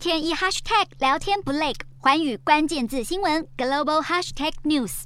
天一 hashtag 聊天不累，寰宇关键字新闻 global hashtag news。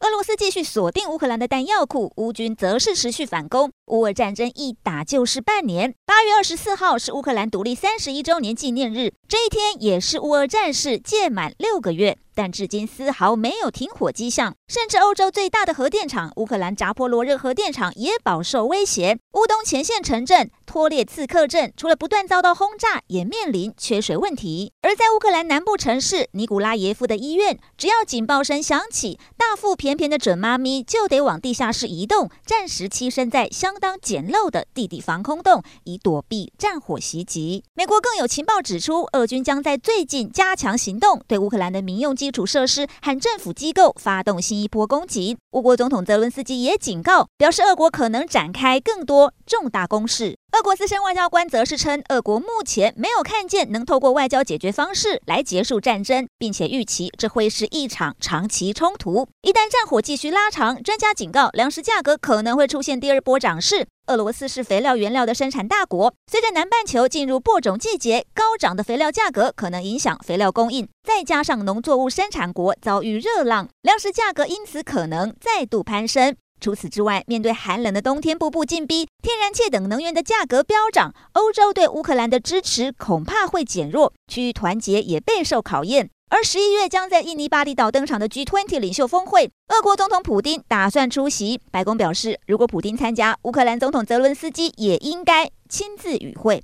俄罗斯继续锁定乌克兰的弹药库，乌军则是持续反攻。乌俄战争一打就是半年。八月二十四号是乌克兰独立三十一周年纪念日，这一天也是乌俄战事届满六个月。但至今丝毫没有停火迹象，甚至欧洲最大的核电厂乌克兰扎波罗热核电厂也饱受威胁。乌东前线城镇托列茨克镇除了不断遭到轰炸，也面临缺水问题。而在乌克兰南部城市尼古拉耶夫的医院，只要警报声响起，大腹便便的准妈咪就得往地下室移动，暂时栖身在相当简陋的地底防空洞，以躲避战火袭击。美国更有情报指出，俄军将在最近加强行动，对乌克兰的民用机。基础设施和政府机构发动新一波攻击。乌国总统泽伦斯基也警告，表示俄国可能展开更多重大攻势。俄国资深外交官则是称，俄国目前没有看见能透过外交解决方式来结束战争，并且预期这会是一场长期冲突。一旦战火继续拉长，专家警告，粮食价格可能会出现第二波涨势。俄罗斯是肥料原料的生产大国，随着南半球进入播种季节，高涨的肥料价格可能影响肥料供应，再加上农作物生产国遭遇热浪，粮食价格因此可能再度攀升。除此之外，面对寒冷的冬天步步进逼，天然气等能源的价格飙涨，欧洲对乌克兰的支持恐怕会减弱，区域团结也备受考验。而十一月将在印尼巴厘岛登场的 G20 领袖峰会，俄国总统普京打算出席。白宫表示，如果普京参加，乌克兰总统泽伦斯基也应该亲自与会。